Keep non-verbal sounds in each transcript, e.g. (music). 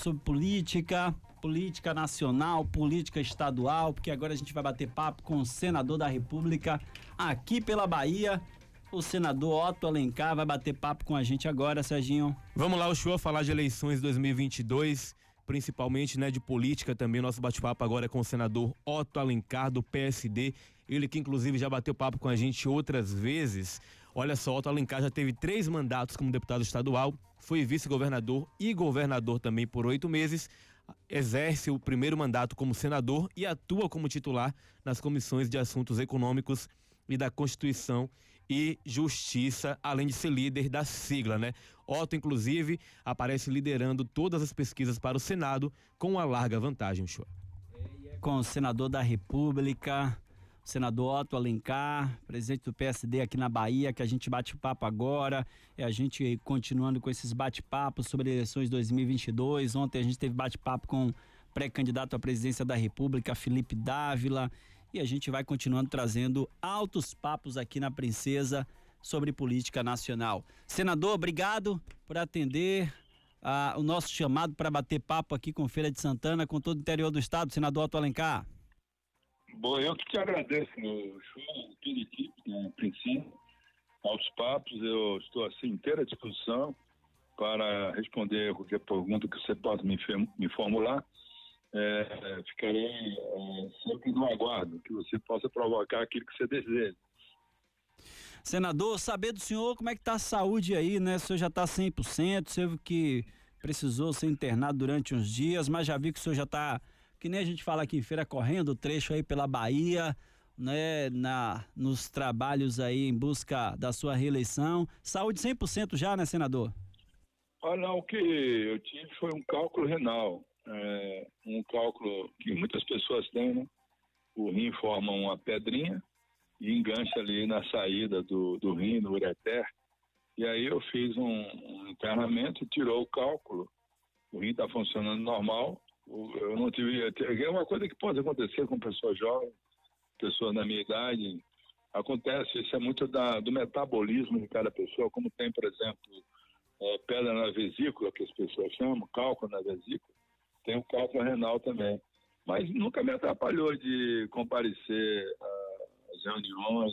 sobre política, política nacional, política estadual, porque agora a gente vai bater papo com o senador da República aqui pela Bahia. O senador Otto Alencar vai bater papo com a gente agora, Serginho. Vamos lá, o show falar de eleições 2022 principalmente né, de política também. Nosso bate-papo agora é com o senador Otto Alencar, do PSD. Ele que inclusive já bateu papo com a gente outras vezes. Olha só, Otto Alencar já teve três mandatos como deputado estadual, foi vice-governador e governador também por oito meses. Exerce o primeiro mandato como senador e atua como titular nas comissões de assuntos econômicos e da Constituição e Justiça, além de ser líder da sigla, né? Otto, inclusive, aparece liderando todas as pesquisas para o Senado com uma larga vantagem, show. Com o senador da República, senador Otto Alencar, presidente do PSD aqui na Bahia, que a gente bate papo agora, e a gente continuando com esses bate-papos sobre eleições 2022. Ontem a gente teve bate-papo com pré-candidato à presidência da República, Felipe Dávila e a gente vai continuando trazendo altos papos aqui na Princesa sobre política nacional. Senador, obrigado por atender ah, o nosso chamado para bater papo aqui com Feira de Santana, com todo o interior do estado, senador Otto Alencar. Bom, eu que te agradeço, show, toda equipe da Princesa, aos papos, eu estou assim inteira à disposição para responder qualquer pergunta que você possa me, me formular é, ficarei é, sempre no aguardo, que você possa provocar aquilo que você deseja. Senador, saber do senhor como é que está a saúde aí, né? O senhor já está 100%, o senhor que precisou ser internado durante uns dias, mas já vi que o senhor já está, que nem a gente fala aqui em feira, correndo o trecho aí pela Bahia, né, na, nos trabalhos aí em busca da sua reeleição. Saúde 100% já, né, senador? Olha, o que eu tive foi um cálculo renal é, um cálculo que muitas pessoas têm, né? O rim forma uma pedrinha e engancha ali na saída do, do rim, no ureter. E aí eu fiz um, um internamento, tirou o cálculo, o rim está funcionando normal. Eu não tive. É uma coisa que pode acontecer com pessoas jovens, pessoas da minha idade. Acontece, isso é muito da, do metabolismo de cada pessoa, como tem, por exemplo, é, pedra na vesícula, que as pessoas chamam, cálculo na vesícula tem o cálculo renal também. Mas nunca me atrapalhou de comparecer às reuniões,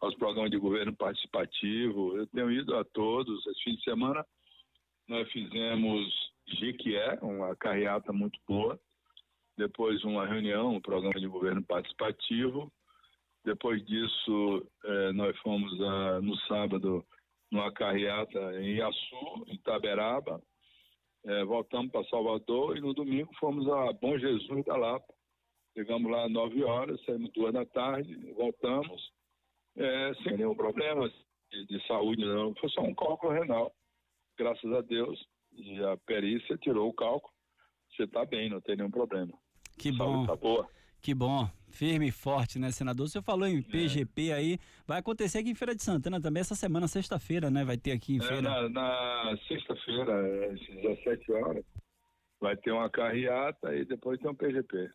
aos programas de governo participativo. Eu tenho ido a todos. Esse fim de semana nós fizemos Jequié, uma carreata muito boa. Depois uma reunião, um programa de governo participativo. Depois disso, eh, nós fomos no sábado numa carreata em Iaçu, em Taberaba, é, voltamos para Salvador e no domingo fomos a Bom Jesus da Lapa. Chegamos lá às 9 horas, saímos duas da tarde, voltamos, é, sem nenhum problema de, de, saúde, não. Foi só um cálculo renal, graças a Deus. E a perícia tirou o cálculo. Você está bem, não tem nenhum problema. Que bom. Tá boa. Que bom, firme e forte, né, senador? Senhor falou em PGP é. aí, vai acontecer aqui em Feira de Santana também essa semana, sexta-feira, né? Vai ter aqui em é, Feira. Na, na sexta-feira, às 17 horas, vai ter uma carreata e depois tem um PGP.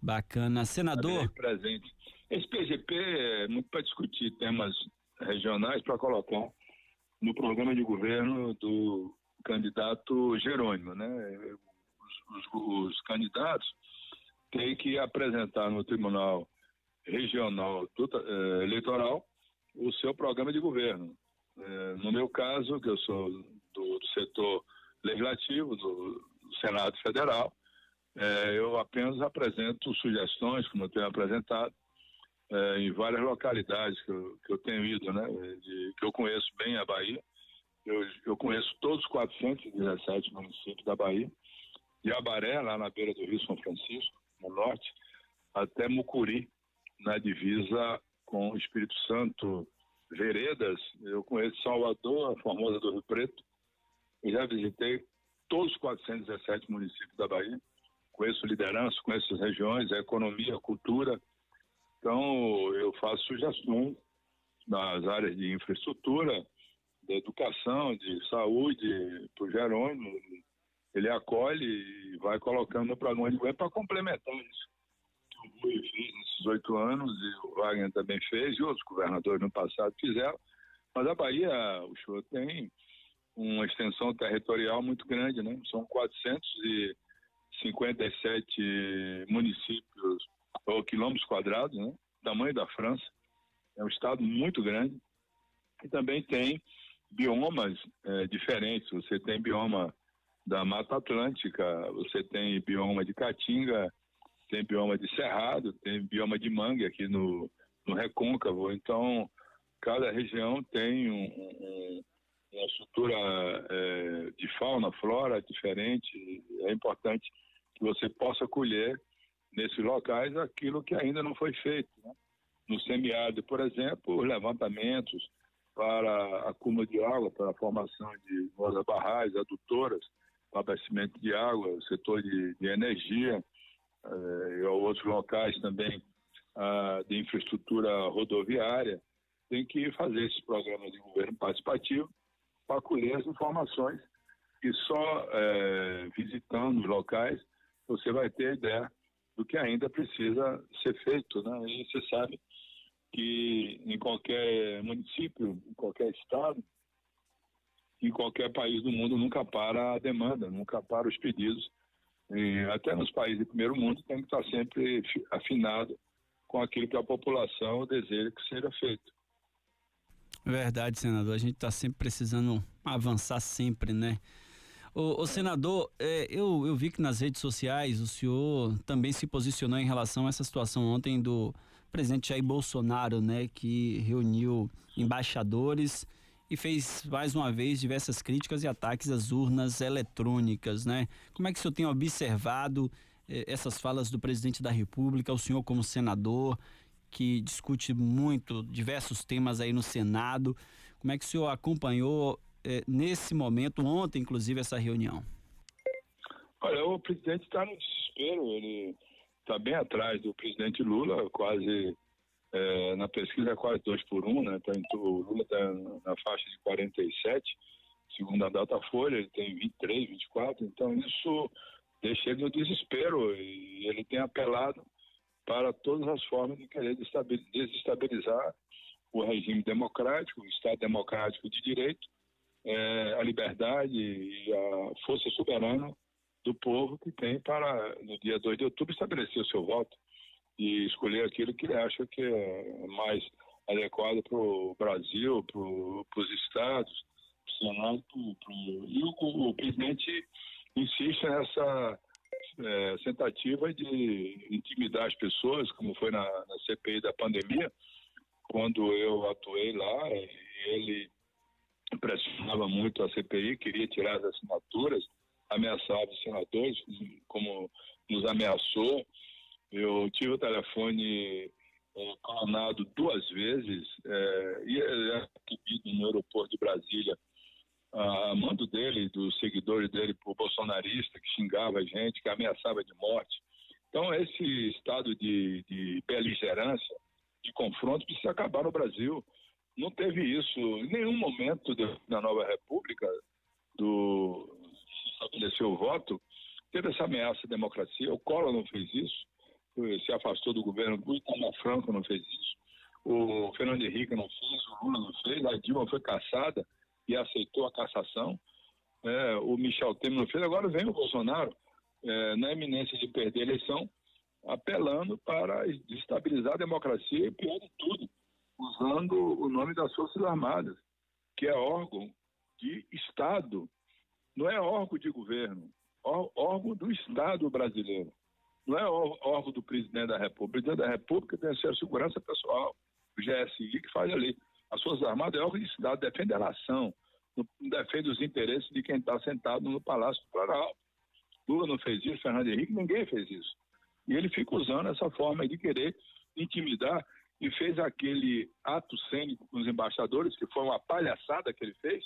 Bacana. Senador. Presente. Esse PGP é muito para discutir temas regionais para colocar no programa de governo do candidato Jerônimo, né? Os, os, os candidatos tem que apresentar no Tribunal Regional eh, Eleitoral o seu programa de governo. Eh, no meu caso, que eu sou do, do setor legislativo, do, do Senado Federal, eh, eu apenas apresento sugestões, como eu tenho apresentado, em várias localidades que eu, que eu tenho ido, né, de, que eu conheço bem a Bahia. Eu, eu conheço todos os 417 municípios da Bahia. E Abaré, lá na beira do Rio São Francisco, no norte, até Mucuri, na divisa com o Espírito Santo, Veredas. Eu conheço Salvador, a Formosa do Rio Preto. Eu já visitei todos os 417 municípios da Bahia. Conheço liderança, conheço as regiões, a economia, a cultura. Então, eu faço sugestões nas áreas de infraestrutura, de educação, de saúde, para o Jerônimo, ele acolhe e vai colocando no programa de governo para complementar isso. Que o Rui fez nesses oito anos e o Wagner também fez, e outros governadores no passado fizeram. Mas a Bahia, o senhor tem uma extensão territorial muito grande, né? São 457 municípios ou quilômetros quadrados, né? Tamanho da França. É um estado muito grande. E também tem biomas é, diferentes. Você tem bioma da Mata Atlântica, você tem bioma de Caatinga, tem bioma de Cerrado, tem bioma de Mangue aqui no, no Recôncavo. Então, cada região tem um, um, uma estrutura é, de fauna, flora diferente. É importante que você possa colher nesses locais aquilo que ainda não foi feito. Né? No semiárido, por exemplo, os levantamentos para acúmulo de água, para a formação de novas barragens, adutoras, abastecimento de água, setor de, de energia, eh, e outros locais também ah, de infraestrutura rodoviária, tem que fazer esses programas de governo participativo para colher as informações e só eh, visitando os locais você vai ter ideia do que ainda precisa ser feito, né? E você sabe que em qualquer município, em qualquer estado, em qualquer país do mundo nunca para a demanda, nunca para os pedidos. E até nos países de primeiro mundo tem que estar sempre afinado com aquilo que a população deseja que seja feito. Verdade, senador. A gente está sempre precisando avançar sempre, né? O, o senador, é, eu, eu vi que nas redes sociais o senhor também se posicionou em relação a essa situação ontem do presidente Jair Bolsonaro, né, que reuniu embaixadores e fez mais uma vez diversas críticas e ataques às urnas eletrônicas, né? Como é que o senhor tem observado eh, essas falas do presidente da República, o senhor como senador, que discute muito diversos temas aí no Senado, como é que o senhor acompanhou eh, nesse momento, ontem inclusive, essa reunião? Olha, o presidente está no desespero, ele está bem atrás do presidente Lula, quase é, na pesquisa é quase 2 por 1, um, né? Então, o Lula está na faixa de 47, segundo a Datafolha, ele tem 23, 24, então isso deixa ele no desespero e ele tem apelado para todas as formas de querer desestabilizar o regime democrático, o Estado democrático de direito, é, a liberdade e a força soberana do povo que tem para, no dia 2 de outubro, estabelecer o seu voto e escolher aquilo que ele acha que é mais adequado para o Brasil, para os estados, para o Senado. Pro. E o, o, presidente insiste nessa é, tentativa de intimidar as pessoas, como foi na, na CPI da pandemia, quando eu atuei lá, ele pressionava muito a CPI, queria tirar as assinaturas, ameaçava os senadores, como nos ameaçou. Eu tive o telefone é, clonado duas vezes é, e é recebido no aeroporto de Brasília a mando dele, dos seguidores dele, por bolsonarista, que xingava a gente, que ameaçava de morte. Então, esse estado de, de beligerância, de confronto, precisa acabar no Brasil. Não teve isso em nenhum momento da nova república, do, estabeleceu o voto, teve essa ameaça à democracia. O Collor não fez isso, se afastou do governo. O Itamar Franco não fez isso. O Fernando Henrique não fez, o Lula não fez. A Dilma foi caçada e aceitou a cassação. É, o Michel Temer não fez. Agora vem o Bolsonaro, é, na iminência de perder a eleição, apelando para desestabilizar a democracia e, pior de tudo, usando o nome das Forças Armadas, que é órgão de Estado não é órgão de governo, órgão do Estado brasileiro. Não é órgão do presidente da República. O presidente da República tem a segurança pessoal, o GSI que faz ali. As Forças Armadas é órgão de Estado, defende a nação, defende os interesses de quem está sentado no Palácio do Planalto. Lula não fez isso, Fernando Henrique, ninguém fez isso. E ele fica usando essa forma de querer intimidar e fez aquele ato cênico com os embaixadores, que foi uma palhaçada que ele fez,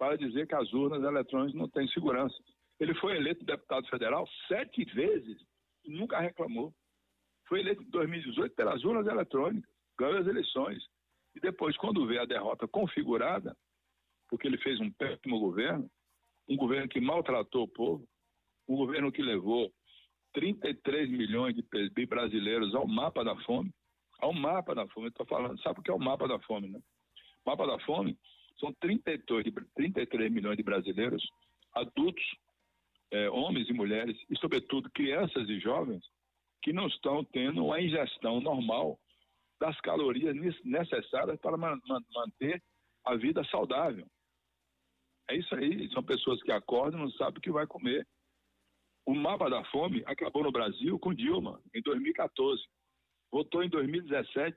para dizer que as urnas eletrônicas não têm segurança. Ele foi eleito deputado federal sete vezes e nunca reclamou. Foi eleito em 2018 pelas urnas eletrônicas, ganhou as eleições. E depois, quando vê a derrota configurada, porque ele fez um péssimo governo, um governo que maltratou o povo, um governo que levou 33 milhões de brasileiros ao mapa da fome, ao mapa da fome, estou falando, sabe o que é o mapa da fome, né? O mapa da fome São 32, 33 milhões de brasileiros, adultos, é, homens e mulheres, e, sobretudo, crianças e jovens, que não estão tendo a ingestão normal das calorias necessárias para manter a vida saudável. É isso aí, são pessoas que acordam e não sabem o que vai comer. O mapa da fome acabou no Brasil com Dilma, em 2014. Votou em 2017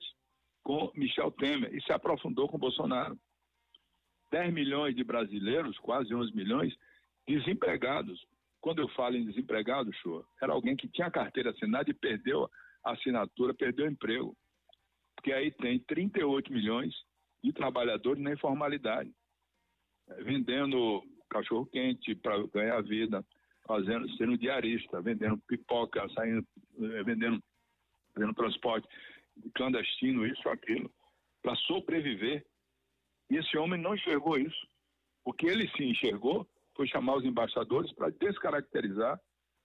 com Michel Temer e se aprofundou com Bolsonaro. 10 milhões de brasileiros, quase 11 milhões, desempregados. Quando eu falo em desempregado, show, era alguém que tinha carteira assinada e perdeu a assinatura, perdeu o emprego. Porque aí tem 38 milhões de trabalhadores na informalidade, vendendo cachorro quente para ganhar vida, fazendo, sendo diarista, vendendo pipoca, saindo, eh, vendendo, vendendo transporte clandestino, isso, aquilo, para sobreviver. E esse homem não enxergou isso. O que ele se enxergou foi chamar os embaixadores para descaracterizar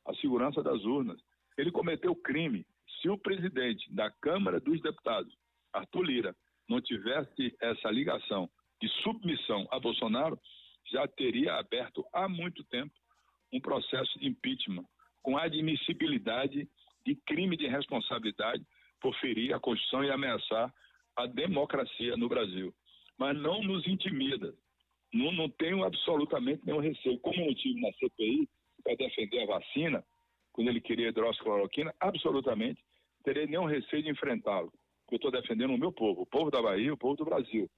a segurança das urnas. Ele cometeu crime. Se o presidente da Câmara dos Deputados, Arthur Lira, não tivesse essa ligação de submissão a Bolsonaro, já teria aberto há muito tempo um processo de impeachment com admissibilidade de crime de responsabilidade por ferir a Constituição e ameaçar a democracia no Brasil. Mas não nos intimida. Não, não tenho absolutamente nenhum receio. Como eu tive na CPI para defender a vacina, quando ele queria hidroxicloroquina, absolutamente terei nenhum receio de enfrentá-lo. Eu estou defendendo o meu povo, o povo da Bahia, o povo do Brasil.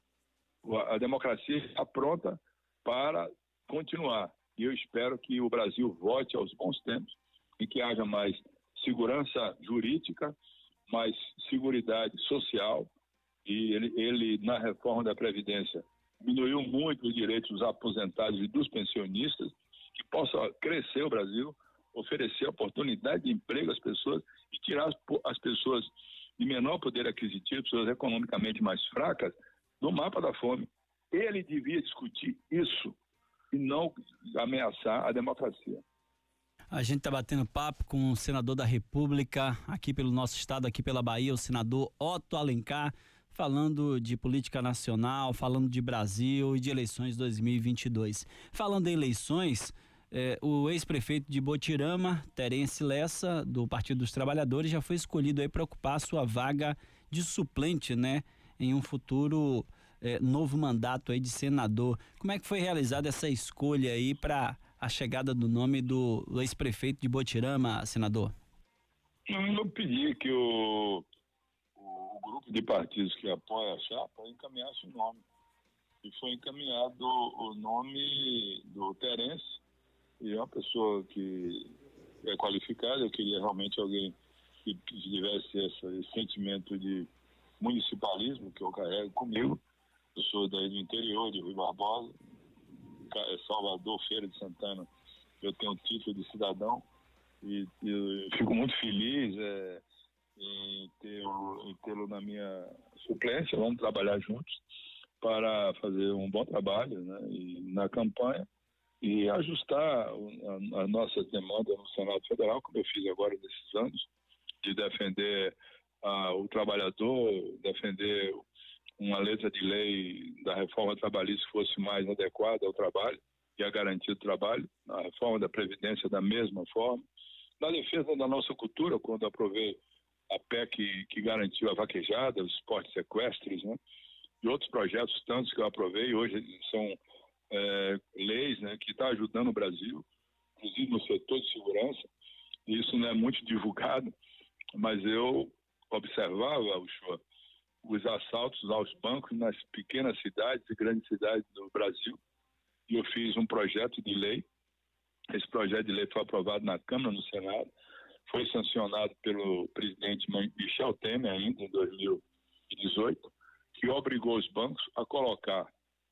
A democracia está pronta para continuar. E eu espero que o Brasil volte aos bons tempos e que haja mais segurança jurídica, mais segurança social. E ele, ele, na reforma da Previdência, diminuiu muito os direitos dos aposentados e dos pensionistas, que possa crescer o Brasil, oferecer oportunidade de emprego às pessoas e tirar as, as pessoas de menor poder aquisitivo, pessoas economicamente mais fracas, do mapa da fome. Ele devia discutir isso e não ameaçar a democracia. A gente está batendo papo com o senador da República, aqui pelo nosso estado, aqui pela Bahia, o senador Otto Alencar, falando de política nacional, falando de Brasil e de eleições 2022. Falando em eleições, eh, o ex-prefeito de Botirama, Terence Lessa, do Partido dos Trabalhadores, já foi escolhido aí para ocupar a sua vaga de suplente, né, em um futuro é, novo mandato aí de senador. Como é que foi realizada essa escolha aí para a chegada do nome do ex-prefeito de Botirama, senador? Eu pedi que o grupo de partidos que apoia a chapa encaminhasse o nome. E foi encaminhado o nome do Terence, e é uma pessoa que é qualificada, eu queria realmente alguém que, tivesse esse sentimento de municipalismo que eu carrego comigo eu sou daí do interior, de Rui Barbosa, é Salvador, Feira de Santana. Eu tenho o título de cidadão e, e fico muito feliz é, em tê-lo na minha suplência. Vamos trabalhar juntos para fazer um bom trabalho né, e, na campanha e ajustar a, a nossa demanda no Senado Federal, como eu fiz agora nesses anos, de defender ah, o trabalhador, defender uma letra de lei da reforma trabalhista fosse mais adequada ao trabalho e à garantia do trabalho, a reforma da Previdência da mesma forma, na defesa da nossa cultura, quando aprovei a PEC que garantiu a vaquejada, os esportes sequestres, né? e outros projetos tantos que eu aprovei, hoje são é, leis né, que estão tá ajudando o Brasil, inclusive no setor de segurança, isso não é muito (laughs) divulgado, mas eu observava, o senhor, os assaltos aos bancos nas pequenas cidades e grandes cidades do Brasil. E eu fiz um projeto de lei. Esse projeto de lei foi aprovado na Câmara, no Senado, foi sancionado pelo presidente Michel Temer ainda em 2018, que obrigou os bancos a colocar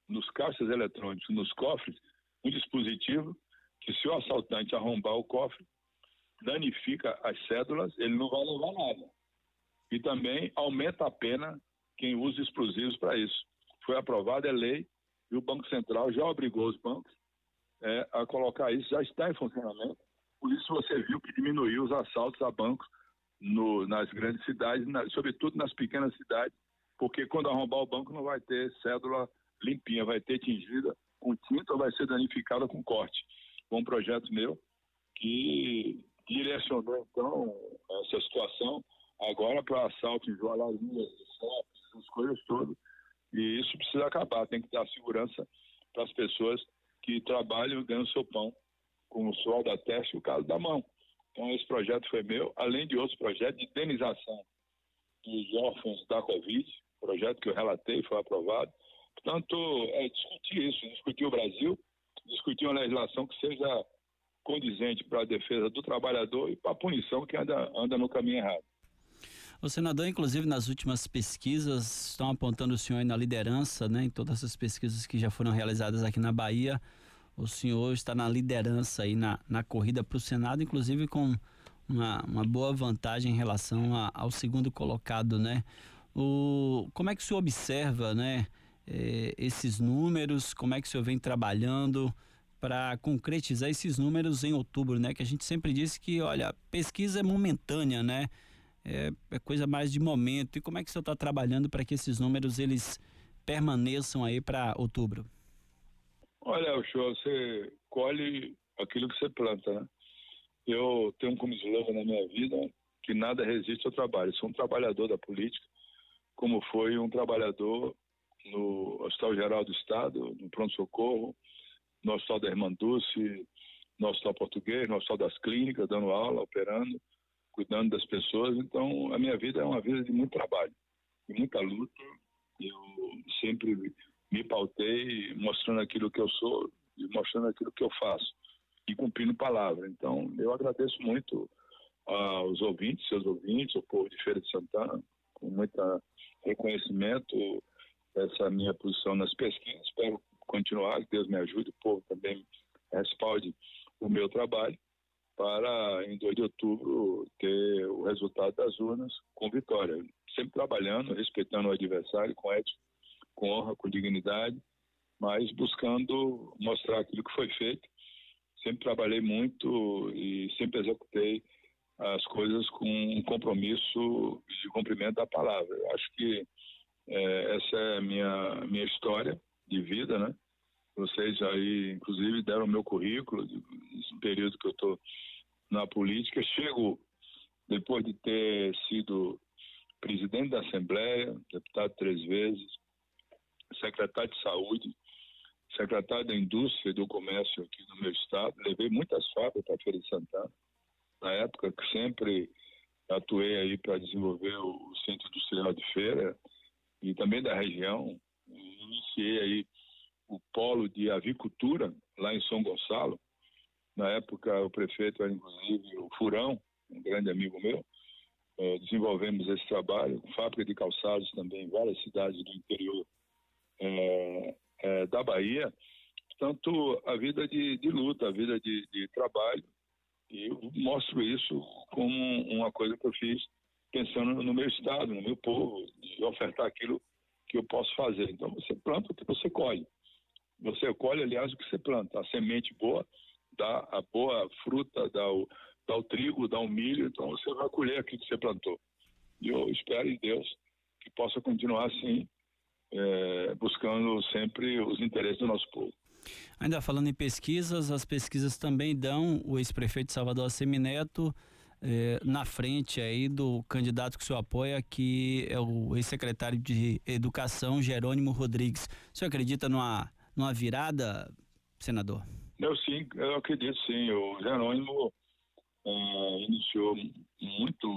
nos caixas eletrônicos, nos cofres, um dispositivo que se o assaltante arrombar o cofre, danifica as cédulas, ele não vai levar nada e também aumenta a pena quem usa explosivos para isso. Foi aprovada a lei e o Banco Central já obrigou os bancos é, a colocar isso, já está em funcionamento. Por isso você viu que diminuiu os assaltos a bancos no, nas grandes cidades, na, sobretudo nas pequenas cidades, porque quando arrombar o banco não vai ter cédula limpinha, vai ter tingida com tinta ou vai ser danificada com corte. Foi um projeto meu que direcionou, então, essa situação agora para assalto em joalharias, essas coisas todas. E isso precisa acabar, tem que dar segurança para as pessoas que trabalham e ganham seu pão com o suor da testa e o caso da mão. Então, esse projeto foi meu, além de outros projetos de indenização dos órfãos da Covid, projeto que eu relatei, foi aprovado. Portanto, é discutir isso, discutir o Brasil, discutir uma legislação que seja condizente para a defesa do trabalhador e para a punição que anda, anda no caminho errado. O senador, inclusive, nas últimas pesquisas, estão apontando o senhor na liderança, né? Em todas as pesquisas que já foram realizadas aqui na Bahia, o senhor está na liderança aí na, na corrida para o Senado, inclusive com uma, uma boa vantagem em relação a, ao segundo colocado, né? O, como é que o senhor observa, né? Eh, esses números, como é que o senhor vem trabalhando para concretizar esses números em outubro, né? Que a gente sempre disse que, olha, pesquisa é momentânea, né? É, é coisa mais de momento. E como é que o senhor está trabalhando para que esses números eles permaneçam aí para outubro? Olha, o show, você colhe aquilo que você planta, né? Eu tenho como slogan na minha vida que nada resiste ao trabalho. sou um trabalhador da política, como foi um trabalhador no Hospital Geral do Estado, no pronto-socorro, no Hospital da Irmã Dulce, no Hospital Português, no Hospital das Clínicas, dando aula, operando, cuidando das pessoas. Então, a minha vida é uma vida de muito trabalho, de muita luta. Eu sempre me pautei mostrando aquilo que eu sou e mostrando aquilo que eu faço e cumprindo palavra. Então, eu agradeço muito aos ouvintes, seus ouvintes, ao povo de Feira de Santana, com muito reconhecimento essa minha posição nas pesquisas. Espero continuar, que Deus me ajude, o povo também respalde o meu trabalho para, em 2 de outubro, ter o resultado das urnas com vitória. Sempre trabalhando, respeitando o adversário com ética, com honra, com dignidade, mas buscando mostrar aquilo que foi feito. Sempre trabalhei muito e sempre executei as coisas com um compromisso de cumprimento da palavra. Eu acho que é, essa é a minha, minha história de vida, né? Vocês aí, inclusive, deram o meu currículo, nesse período que eu estou na política. Chego, depois de ter sido presidente da Assembleia, deputado três vezes, secretário de Saúde, secretário da Indústria e do Comércio aqui no meu estado. Levei muitas fábricas para a Feira de Santana. Na época que sempre atuei aí para desenvolver o Centro Industrial de Feira e também da região. Iniciei aí o polo de avicultura lá em São Gonçalo. Na época, o prefeito era inclusive o Furão, um grande amigo meu. É, desenvolvemos esse trabalho, fábrica de calçados também em várias cidades do interior é, da Bahia. Portanto, a vida de, de luta, a vida de, de, trabalho. E eu mostro isso como uma coisa que eu fiz pensando no meu estado, no meu povo, de ofertar aquilo que eu posso fazer. Então, você planta o que você colhe. Você colhe, aliás, o que você planta. A semente boa dá a boa fruta, dá o, dá o trigo, dá o milho, então você vai colher aquilo que você plantou. E eu espero em Deus que possa continuar assim, é, buscando sempre os interesses do nosso povo. Ainda falando em pesquisas, as pesquisas também dão o ex-prefeito de Salvador Semineto eh, na frente aí do candidato que o senhor apoia, que é o ex-secretário de Educação, Jerônimo Rodrigues. O senhor acredita numa, numa virada, senador? Eu sim, eu acredito sim. O Jerônimo eh, iniciou muito,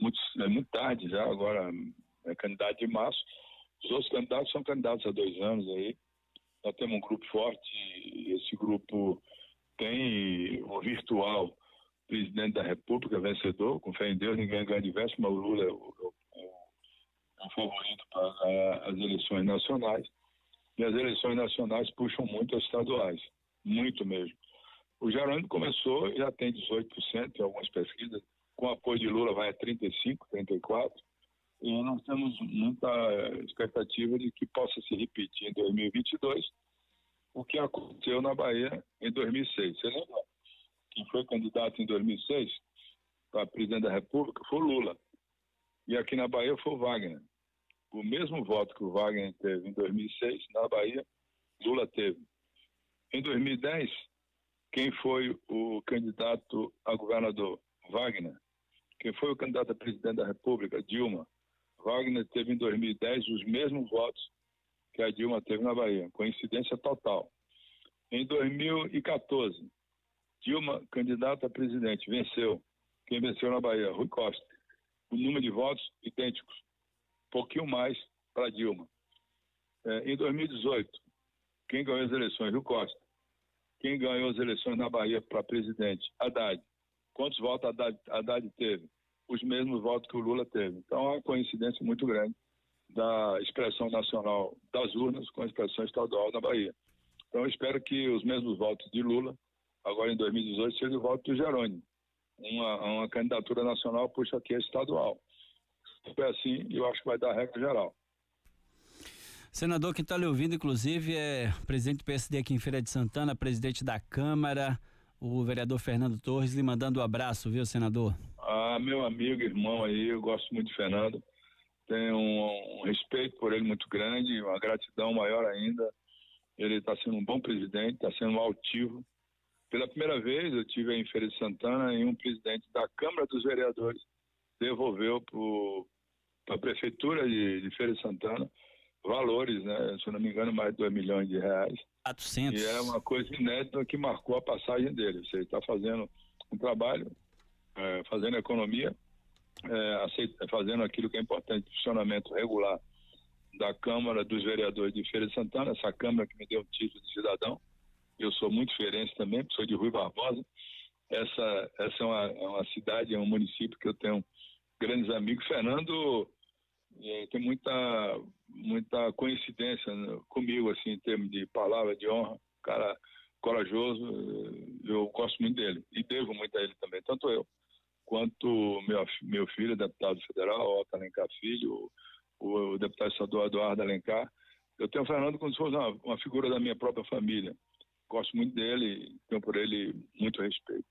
muito, é, muito tarde já, agora é candidato de março. Os outros candidatos são candidatos há dois anos aí. Nós temos um grupo forte, e esse grupo tem o virtual presidente da República, vencedor, com fé em Deus, ninguém ganha diverso, mas o Lula é o, é o, favorito para as eleições nacionais. E as eleições nacionais puxam muito as estaduais, muito mesmo. O Gerônimo começou, já tem 18% em algumas pesquisas, com apoio de Lula vai a 35%, 34%, e nós temos muita expectativa de que possa se repetir em 2022 o que aconteceu na Bahia em 2006. Você lembra? quem foi candidato em 2006 para presidente da República foi Lula. E aqui na Bahia foi o Wagner. o mesmo voto que o Wagner teve em 2006 na Bahia, Lula teve. Em 2010, quem foi o candidato a governador? Wagner. Quem foi o candidato a presidente da República? Dilma. Wagner teve em 2010 os mesmos votos que a Dilma teve na Bahia. Coincidência total. Em 2014, Dilma, candidata a presidente, venceu. Quem venceu na Bahia? Rui Costa. O número de votos idênticos. Pouquinho mais para Dilma. É, em 2018, quem ganhou as eleições? Rui Costa. Quem ganhou as eleições na Bahia para presidente? Haddad. Quantos votos Haddad, Haddad teve? Os mesmos votos que o Lula teve. Então, é uma coincidência muito grande da expressão nacional das urnas com a expressão estadual na Bahia. Então, eu espero que os mesmos votos de Lula, agora em 2018, sejam o voto do Jerônimo. Uma, uma candidatura nacional puxa aqui a estadual. Se for assim, eu acho que vai dar regra geral. Senador, quem está lhe ouvindo, inclusive, é presidente do PSD aqui em Feira de Santana, presidente da Câmara, o vereador Fernando Torres, lhe mandando um abraço, viu, senador? Ah, meu amigo, irmão aí, eu gosto muito de Fernando. Tenho um, um respeito por ele muito grande, uma gratidão maior ainda ele está sendo um bom presidente, está sendo altivo. Pela primeira vez, eu tive em Feira de Santana e um presidente da Câmara dos Vereadores devolveu para a Prefeitura de, de, Feira de Santana valores, né? se não me engano, mais de 2 milhões de reais. 400. E é uma coisa inédita que marcou a passagem dele. Você está fazendo um trabalho, é, fazendo economia, é, aceita, fazendo aquilo que é importante, funcionamento regular da Câmara dos Vereadores de Feira de Santana, essa Câmara que me deu o título de cidadão. Eu sou muito feirense também, sou de Rui Barbosa. Essa, essa é, uma, é uma cidade, é um município que eu tenho grandes amigos. Fernando é, tem muita, muita coincidência né, comigo, assim, em termos de palavra, de honra. Cara corajoso, eu gosto muito dele e devo muito a ele também, tanto eu quanto meu, meu filho, deputado federal, Otto Alencar Filho, o, deputado estadual Eduardo Alencar. Eu tenho o Fernando como se fosse uma, uma figura da minha própria família. Gosto muito dele tenho por ele muito respeito.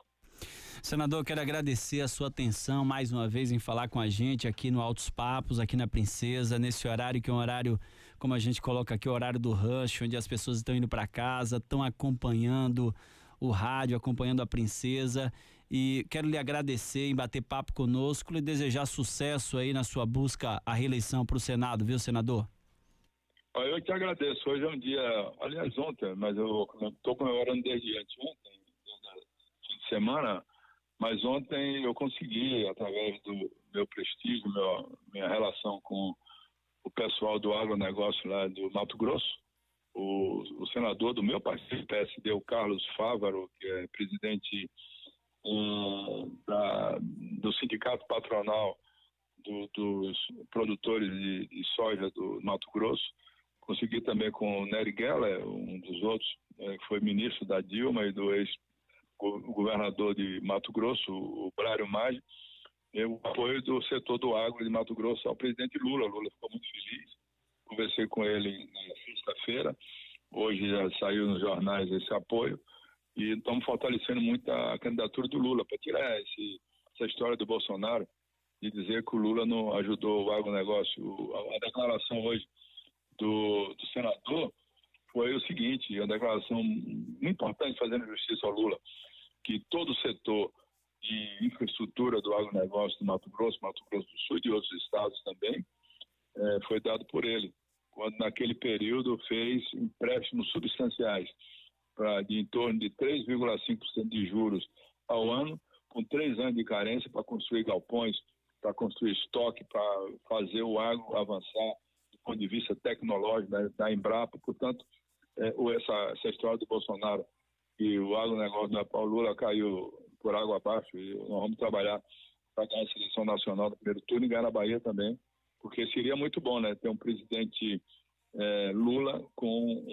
Senador, quero agradecer a sua atenção mais uma vez em falar com a gente aqui no Altos Papos, aqui na Princesa, nesse horário que é um horário, como a gente coloca aqui, o horário do rush, onde as pessoas estão indo para casa, estão acompanhando o rádio, acompanhando a Princesa e quero lhe agradecer em bater papo conosco e desejar sucesso aí na sua busca à reeleição para o Senado, viu, senador? Eu te agradeço. Hoje é um dia, aliás, ontem, mas eu estou comemorando desde anteontem, fim de semana, mas ontem eu consegui, através do meu prestígio, meu, minha relação com o pessoal do agronegócio lá do Mato Grosso, o, o senador do meu partido, PSD, o Carlos Fávaro, que é presidente da, do sindicato patronal do, dos produtores de, de, soja do Mato Grosso. Consegui também com o Nery Geller, um dos outros, né, que foi ministro da Dilma e do ex-governador de Mato Grosso, o Brário Maggi, o apoio do setor do agro de Mato Grosso ao presidente Lula. Lula ficou muito feliz. Conversei com ele na sexta-feira. Hoje já saiu nos jornais esse apoio. E estamos fortalecendo muito a candidatura do Lula para tirar esse, essa história do Bolsonaro de dizer que o Lula não ajudou o agronegócio. A, a declaração hoje do, do senador foi o seguinte, uma declaração muito importante fazendo justiça ao Lula, que todo o setor de infraestrutura do agronegócio do Mato Grosso, Mato Grosso do Sul e de outros estados também, é, foi dado por ele, quando naquele período fez empréstimos substanciais de em torno de 3,5% de juros ao ano, com três anos de carência para construir galpões, para construir estoque, para fazer o agro avançar do ponto de vista tecnológico da, da Embrapa. Portanto, é, essa, essa história do Bolsonaro e o agronegócio da Paulo Lula caiu por água abaixo e nós vamos trabalhar para ganhar a seleção nacional do primeiro turno e ganhar na Bahia também, porque seria muito bom, né, ter um presidente é, Lula com um,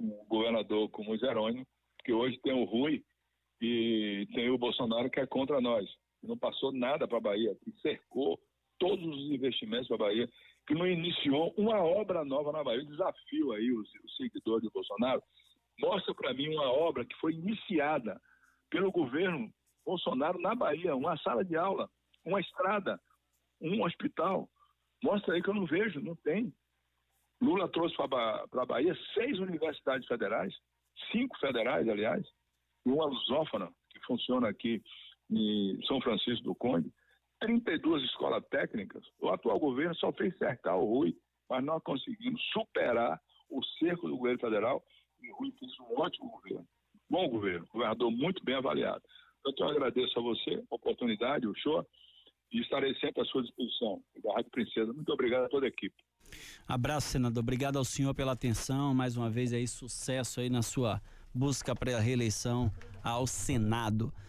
um, governador como o Jerônimo, que hoje tem o Rui e tem o Bolsonaro que é contra nós. Não passou nada para a Bahia, que cercou todos os investimentos para a Bahia, que não iniciou uma obra nova na Bahia. Eu desafio aí os, os seguidores do Bolsonaro, mostra para mim uma obra que foi iniciada pelo governo Bolsonaro na Bahia, uma sala de aula, uma estrada, um hospital, Mostra aí que eu não vejo, não tem. Lula trouxe para a Bahia seis universidades federais, cinco federais, aliás, e uma lusófona, que funciona aqui em São Francisco do Conde, 32 escolas técnicas. O atual governo só fez cercar o Rui, mas nós conseguimos superar o cerco do governo federal e o Rui fez um ótimo governo. Bom governo, governador muito bem avaliado. Então, eu agradeço a você a oportunidade, o show, e estarei sempre à sua disposição. Da Rádio Princesa. Muito obrigado a toda a equipe. Abraço, senador. Obrigado ao senhor pela atenção. Mais uma vez aí, sucesso aí na sua busca para a reeleição ao Senado.